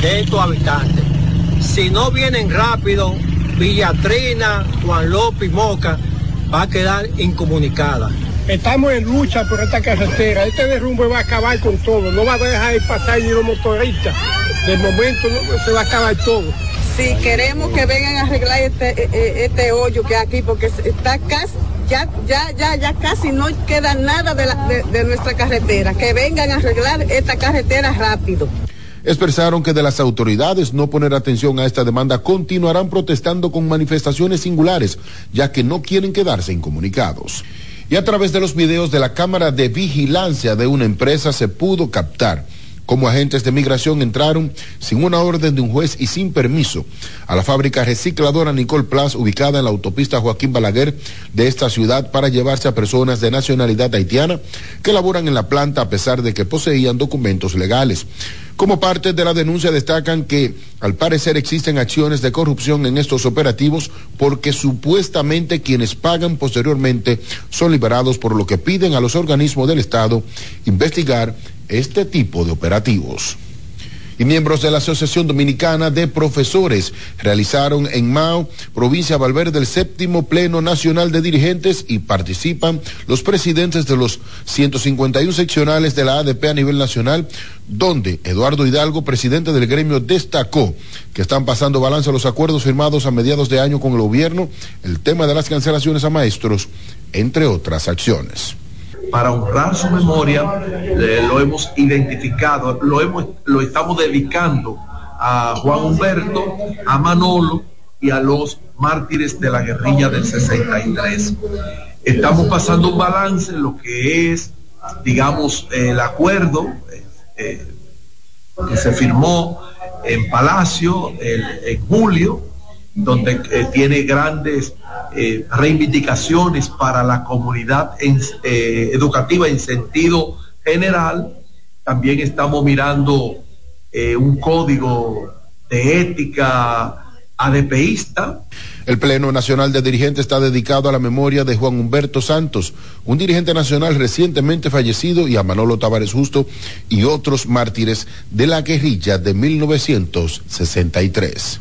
Speaker 46: de estos habitantes. Si no vienen rápido, Villatrina, Juan López Moca va a quedar incomunicada.
Speaker 47: Estamos en lucha por esta carretera. Este derrumbe va a acabar con todo. No va a dejar de pasar ni los motoristas. De momento no, se va a acabar todo.
Speaker 48: Sí, queremos que vengan a arreglar este, este hoyo que hay aquí porque está casi
Speaker 49: ya, ya, ya, ya casi no queda nada de, la, de, de nuestra carretera. Que vengan a arreglar esta carretera rápido.
Speaker 45: Expresaron que de las autoridades no poner atención a esta demanda continuarán protestando con manifestaciones singulares, ya que no quieren quedarse incomunicados. Y a través de los videos de la cámara de vigilancia de una empresa se pudo captar como agentes de migración entraron sin una orden de un juez y sin permiso a la fábrica recicladora Nicole Plus ubicada en la autopista Joaquín Balaguer de esta ciudad para llevarse a personas de nacionalidad haitiana que laboran en la planta a pesar de que poseían documentos legales. Como parte de la denuncia destacan que al parecer existen acciones de corrupción en estos operativos porque supuestamente quienes pagan posteriormente son liberados por lo que piden a los organismos del Estado investigar este tipo de operativos. Y miembros de la Asociación Dominicana de Profesores realizaron en Mao, provincia Valverde, el séptimo Pleno Nacional de Dirigentes y participan los presidentes de los 151 seccionales de la ADP a nivel nacional, donde Eduardo Hidalgo, presidente del gremio, destacó que están pasando balance a los acuerdos firmados a mediados de año con el gobierno, el tema de las cancelaciones a maestros, entre otras acciones
Speaker 50: para honrar su memoria, eh, lo hemos identificado, lo, hemos, lo estamos dedicando a Juan Humberto, a Manolo y a los mártires de la guerrilla del 63. Estamos pasando un balance en lo que es, digamos, el acuerdo eh, que se firmó en Palacio en julio, donde eh, tiene grandes eh, reivindicaciones para la comunidad eh, educativa en sentido general. También estamos mirando un código de ética ADPista.
Speaker 45: El Pleno Nacional de Dirigentes está dedicado a la memoria de Juan Humberto Santos, un dirigente nacional recientemente fallecido, y a Manolo Tavares Justo y otros mártires de la guerrilla de 1963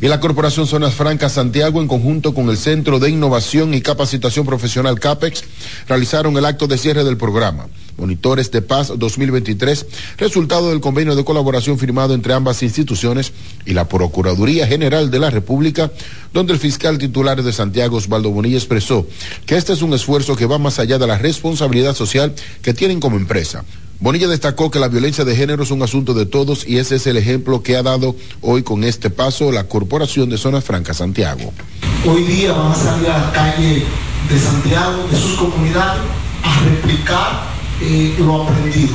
Speaker 45: y la Corporación Zonas Francas Santiago, en conjunto con el Centro de Innovación y Capacitación Profesional CAPEX, realizaron el acto de cierre del programa. Monitores de Paz 2023, resultado del convenio de colaboración firmado entre ambas instituciones y la Procuraduría General de la República, donde el fiscal titular de Santiago, Osvaldo Bonilla, expresó que este es un esfuerzo que va más allá de la responsabilidad social que tienen como empresa Bonilla destacó que la violencia de género es un asunto de todos y ese es el ejemplo que ha dado hoy con este paso la Corporación de Zonas Francas Santiago.
Speaker 51: Hoy día van a salir a la calle de Santiago, de sus comunidades, a replicar eh, lo aprendido.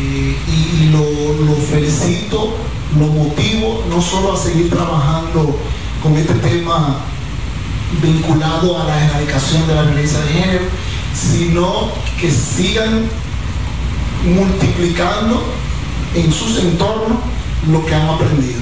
Speaker 51: Eh, y, lo, lo felicito, lo motivo no solo a seguir trabajando con este tema vinculado a la erradicación de la violencia de género, sino que sigan multiplicando en sus entornos lo que han aprendido.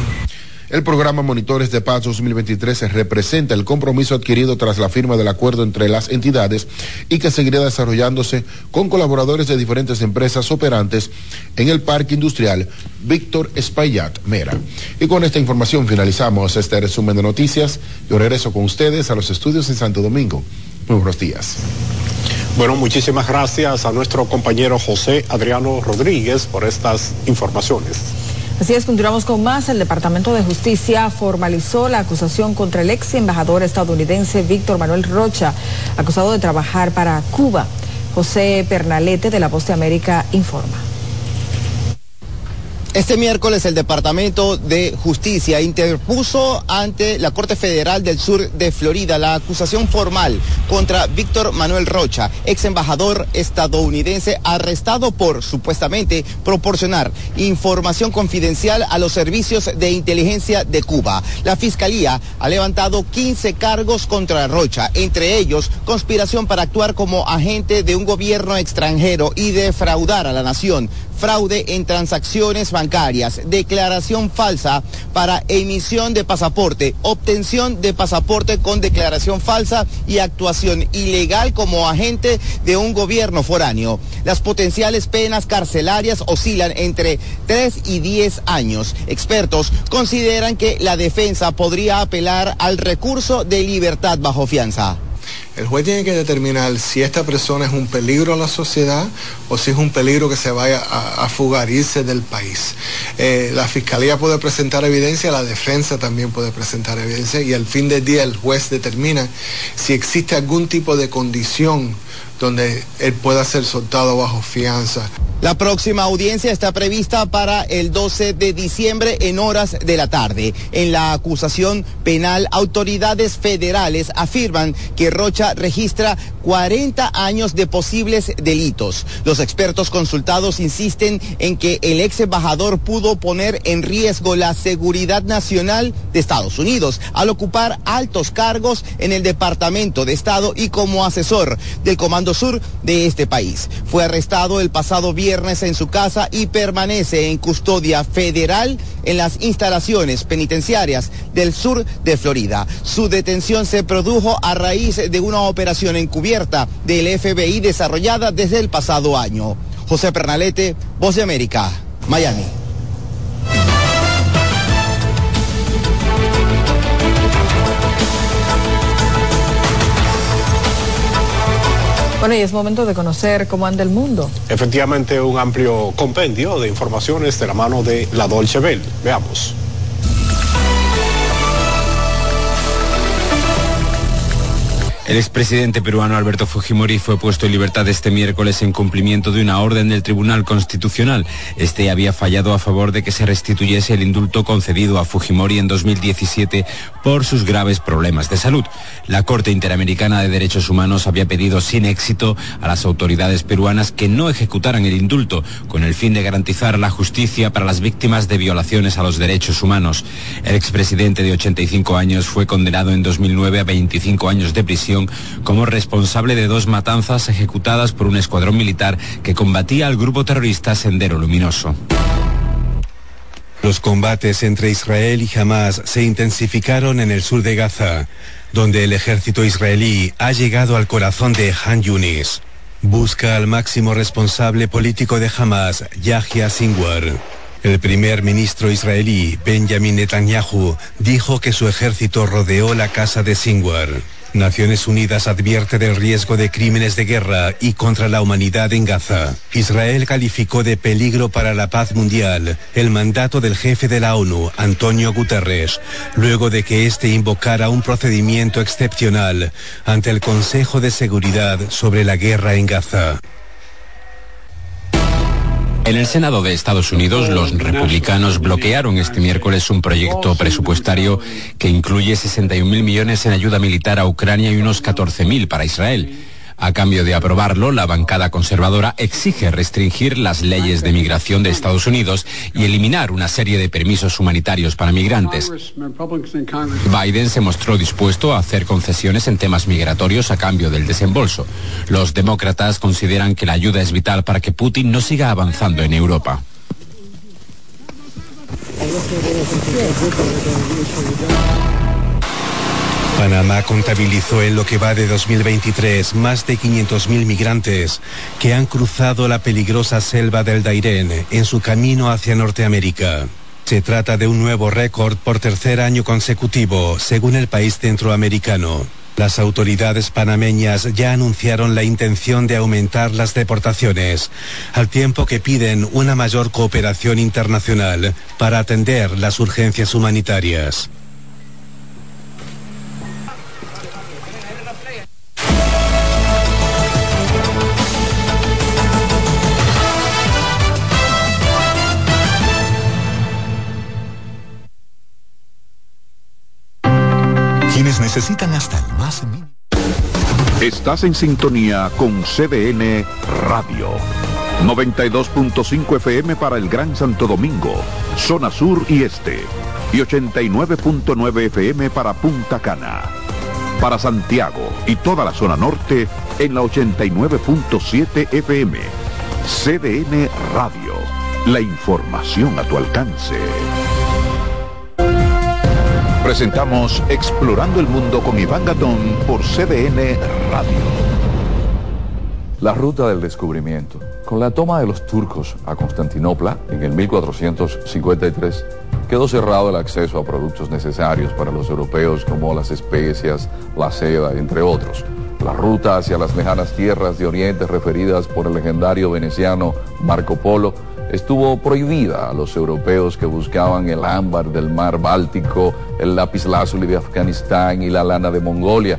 Speaker 45: El programa Monitores de Paz 2023 representa el compromiso adquirido tras la firma del acuerdo entre las entidades y que seguirá desarrollándose con colaboradores de diferentes empresas operantes en el Parque Industrial Víctor Espaillat Mera. Y con esta información finalizamos este resumen de noticias. Yo regreso con ustedes a los estudios en Santo Domingo. Muy buenos días.
Speaker 7: Bueno, muchísimas gracias a nuestro compañero José Adriano Rodríguez por estas informaciones.
Speaker 6: Así es, continuamos con más. El Departamento de Justicia formalizó la acusación contra el ex embajador estadounidense Víctor Manuel Rocha, acusado de trabajar para Cuba. José Pernalete de La Voz de América informa.
Speaker 52: Este miércoles el Departamento de Justicia interpuso ante la Corte Federal del Sur de Florida la acusación formal contra Víctor Manuel Rocha, ex embajador estadounidense arrestado por supuestamente proporcionar información confidencial a los servicios de inteligencia de Cuba. La Fiscalía ha levantado 15 cargos contra Rocha, entre ellos conspiración para actuar como agente de un gobierno extranjero y defraudar a la nación fraude en transacciones bancarias, declaración falsa para emisión de pasaporte, obtención de pasaporte con declaración falsa y actuación ilegal como agente de un gobierno foráneo. Las potenciales penas carcelarias oscilan entre 3 y 10 años. Expertos consideran que la defensa podría apelar al recurso de libertad bajo fianza.
Speaker 53: El juez tiene que determinar si esta persona es un peligro a la sociedad o si es un peligro que se vaya a, fugar, irse del país. Eh, la fiscalía puede presentar evidencia, la defensa también puede presentar evidencia y al fin del día el juez determina si existe algún tipo de condición donde él pueda ser soltado bajo fianza.
Speaker 52: La próxima audiencia está prevista para el 12 de diciembre en horas de la tarde. En la acusación penal, autoridades federales afirman que Rocha registra 40 años de posibles delitos. Los expertos consultados insisten en que el ex embajador pudo poner en riesgo la seguridad nacional de Estados Unidos al ocupar altos cargos en el Departamento de Estado y como asesor del Comando Sur de este país. Fue arrestado el pasado viernes en su casa y permanece en custodia federal en las instalaciones penitenciarias del sur de Florida. Su detención se produjo a raíz de una operación encubierta del FBI desarrollada desde el pasado año. José Pernalete, Voz de América, Miami.
Speaker 6: Bueno, y es momento de conocer cómo anda el mundo.
Speaker 7: Efectivamente, un amplio compendio de informaciones de la mano de la Dolce Bell. Veamos.
Speaker 54: El expresidente peruano Alberto Fujimori fue puesto en libertad este miércoles en cumplimiento de una orden del Tribunal Constitucional. Este había fallado a favor de que se restituyese el indulto concedido a Fujimori en 2017 por sus graves problemas de salud. La Corte Interamericana de Derechos Humanos había pedido sin éxito a las autoridades peruanas que no ejecutaran el indulto con el fin de garantizar la justicia para las víctimas de violaciones a los derechos humanos. El expresidente de 85 años fue condenado en 2009 a 25 años de prisión como responsable de dos matanzas ejecutadas por un escuadrón militar que combatía al grupo terrorista Sendero Luminoso.
Speaker 55: Los combates entre Israel y Hamas se intensificaron en el sur de Gaza, donde el ejército israelí ha llegado al corazón de Han Yunis. Busca al máximo responsable político de Hamas, Yahya Sinwar. El primer ministro israelí, Benjamin Netanyahu, dijo que su ejército rodeó la casa de Sinwar. Naciones Unidas advierte del riesgo de crímenes de guerra y contra la humanidad en Gaza. Israel calificó de peligro para la paz mundial el mandato del jefe de la ONU, Antonio Guterres, luego de que éste invocara un procedimiento excepcional ante el Consejo de Seguridad sobre la guerra en Gaza.
Speaker 54: En el Senado de Estados Unidos, los republicanos bloquearon este miércoles un proyecto presupuestario que incluye 61 mil millones en ayuda militar a Ucrania y unos 14 mil para Israel. A cambio de aprobarlo, la bancada conservadora exige restringir las leyes de migración de Estados Unidos y eliminar una serie de permisos humanitarios para migrantes. Biden se mostró dispuesto a hacer concesiones en temas migratorios a cambio del desembolso. Los demócratas consideran que la ayuda es vital para que Putin no siga avanzando en Europa.
Speaker 55: Panamá contabilizó en lo que va de 2023 más de 500.000 migrantes que han cruzado la peligrosa selva del Dairén en su camino hacia Norteamérica. Se trata de un nuevo récord por tercer año consecutivo, según el país centroamericano. Las autoridades panameñas ya anunciaron la intención de aumentar las deportaciones, al tiempo que piden una mayor cooperación internacional para atender las urgencias humanitarias.
Speaker 2: Necesitan hasta el más mínimo. Estás en sintonía con CDN Radio. 92.5 FM para el Gran Santo Domingo, zona sur y este. Y 89.9 FM para Punta Cana. Para Santiago y toda la zona norte en la 89.7 FM. CDN Radio. La información a tu alcance. Presentamos Explorando el Mundo con Iván Gatón por CDN Radio.
Speaker 56: La ruta del descubrimiento. Con la toma de los turcos a Constantinopla en el 1453, quedó cerrado el acceso a productos necesarios para los europeos como las especias, la seda, entre otros. La ruta hacia las lejanas tierras de Oriente referidas por el legendario veneciano Marco Polo estuvo prohibida a los europeos que buscaban el ámbar del mar Báltico, el lápiz lazuli de Afganistán y la lana de Mongolia.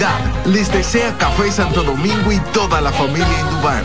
Speaker 57: Navidad. Les desea Café Santo Domingo y toda la familia Indubán.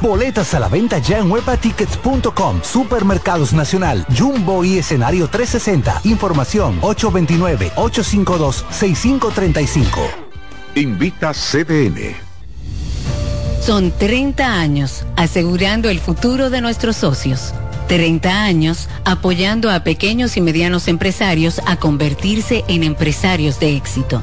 Speaker 58: Boletas a la venta ya en webatickets.com, Supermercados Nacional, Jumbo y Escenario 360. Información 829-852-6535.
Speaker 2: Invita CDN.
Speaker 59: Son 30 años asegurando el futuro de nuestros socios. 30 años apoyando a pequeños y medianos empresarios a convertirse en empresarios de éxito.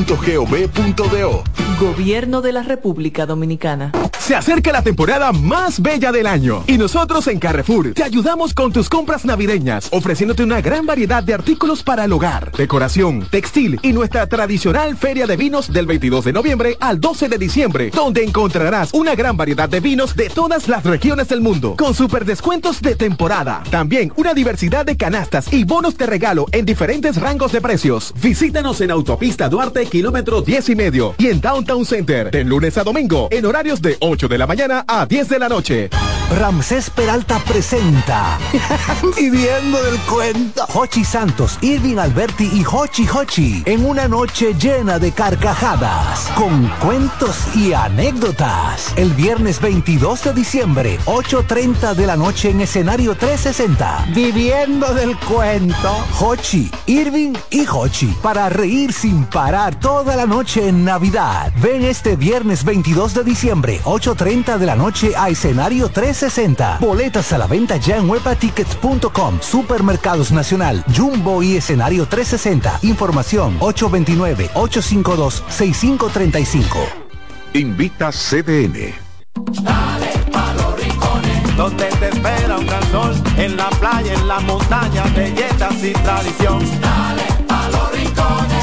Speaker 60: presidencia.gov.do.
Speaker 22: Gobierno de la República Dominicana.
Speaker 61: Se acerca la temporada más bella del año y nosotros en Carrefour te ayudamos con tus compras navideñas, ofreciéndote una gran variedad de artículos para el hogar, decoración, textil y nuestra tradicional feria de vinos del 22 de noviembre al 12 de diciembre, donde encontrarás una gran variedad de vinos de todas las regiones del mundo, con super descuentos de temporada. También una diversidad de canastas y bonos de regalo en diferentes rangos de precios. Visítanos en Autopista Duarte, kilómetro 10 y medio, y en Downtown Center, de lunes a domingo, en horarios de 8 de la mañana a 10 de la noche.
Speaker 58: Ramsés Peralta presenta Viviendo del cuento. Hochi Santos, Irving Alberti y Hochi Hochi en una noche llena de carcajadas, con cuentos y anécdotas. El viernes 22 de diciembre, 8.30 de la noche en escenario 360. Viviendo del cuento. Hochi, Irving y Hochi para reír sin parar toda la noche en Navidad. Ven este viernes 22 de diciembre, 8.30 de la noche a escenario 360. Boletas a la venta ya en webatickets.com, Supermercados Nacional, Jumbo y escenario 360. Información 829-852-6535.
Speaker 2: Invita CDN.
Speaker 26: Dale pa' los rincones, donde te espera un gran sol, en la playa, en la montaña, belletas y tradición. Dale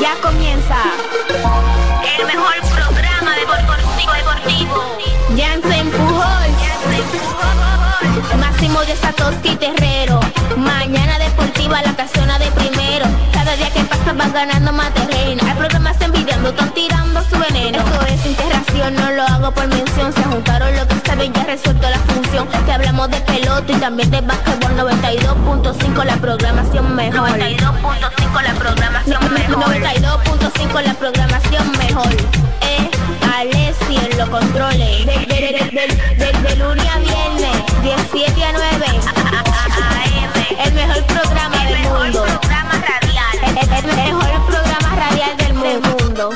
Speaker 62: ya comienza el mejor programa deportivo deportivo. Ya se empujó, Máximo de Satoshi Terrero. Mañana deportiva, la casona de primero. Cada día que pasa vas ganando más terreno. Hay programas envidiando, están tirando su veneno. Esto es interacción, no lo hago por mención. Se juntaron lo que saben, ya resuelto la función. Te hablamos de pelota y también de básquetbol 92.5 la programación mejor. 92.5 la programación mejor. 92.5 la programación mejor. Eh, Alessi en los controles. De, lunes a viernes, 17 a 9. AM. El mejor programa del mundo. El mejor programa radial del mundo.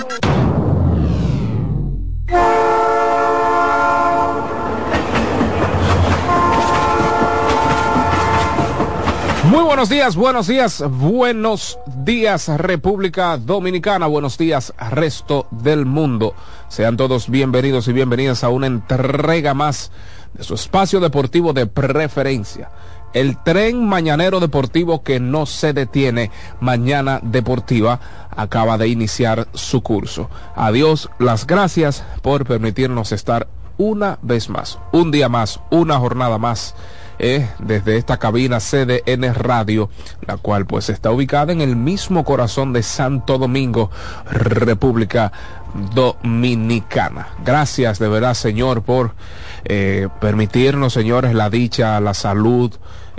Speaker 63: Muy buenos días, buenos días, buenos días República Dominicana, buenos días resto del mundo. Sean todos bienvenidos y bienvenidas a una entrega más de su espacio deportivo de preferencia. El tren mañanero deportivo que no se detiene, Mañana Deportiva, acaba de iniciar su curso. Adiós, las gracias por permitirnos estar una vez más, un día más, una jornada más. eh, desde esta cabina CDN Radio, la cual pues está ubicada en el mismo corazón de Santo Domingo, República Dominicana. Gracias de verdad, Señor, por eh, permitirnos, señores, la dicha, la salud,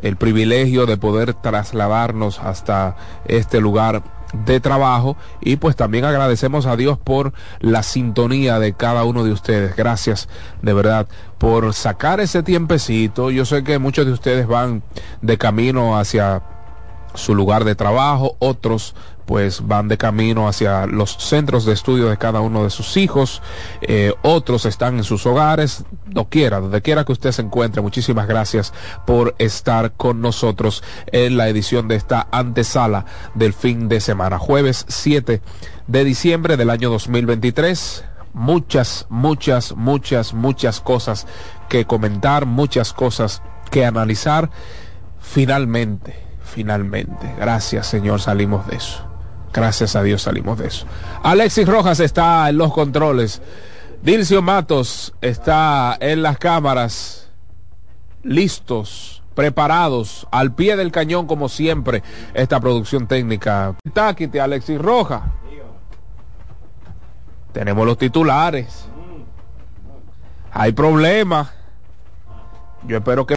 Speaker 63: el privilegio de poder trasladarnos hasta este lugar de trabajo y pues también agradecemos a Dios por la sintonía de cada uno de ustedes. Gracias de verdad por sacar ese tiempecito. Yo sé que muchos de ustedes van de camino hacia su lugar de trabajo, otros pues van de camino hacia los centros de estudio de cada uno de sus hijos, eh, otros están en sus hogares, doquiera, donde quiera que usted se encuentre. Muchísimas gracias por estar con nosotros en la edición de esta antesala del fin de semana, jueves 7 de diciembre del año 2023 muchas, muchas, muchas, muchas cosas que comentar, muchas cosas que analizar. Finalmente, finalmente, gracias Señor, salimos de eso. Gracias a Dios salimos de eso. Alexis Rojas está en los controles. Dilcio Matos está en las cámaras, listos, preparados, al pie del cañón como siempre, esta producción técnica. Táquite, Alexis Rojas. Tenemos los titulares. Hay problemas. Yo espero que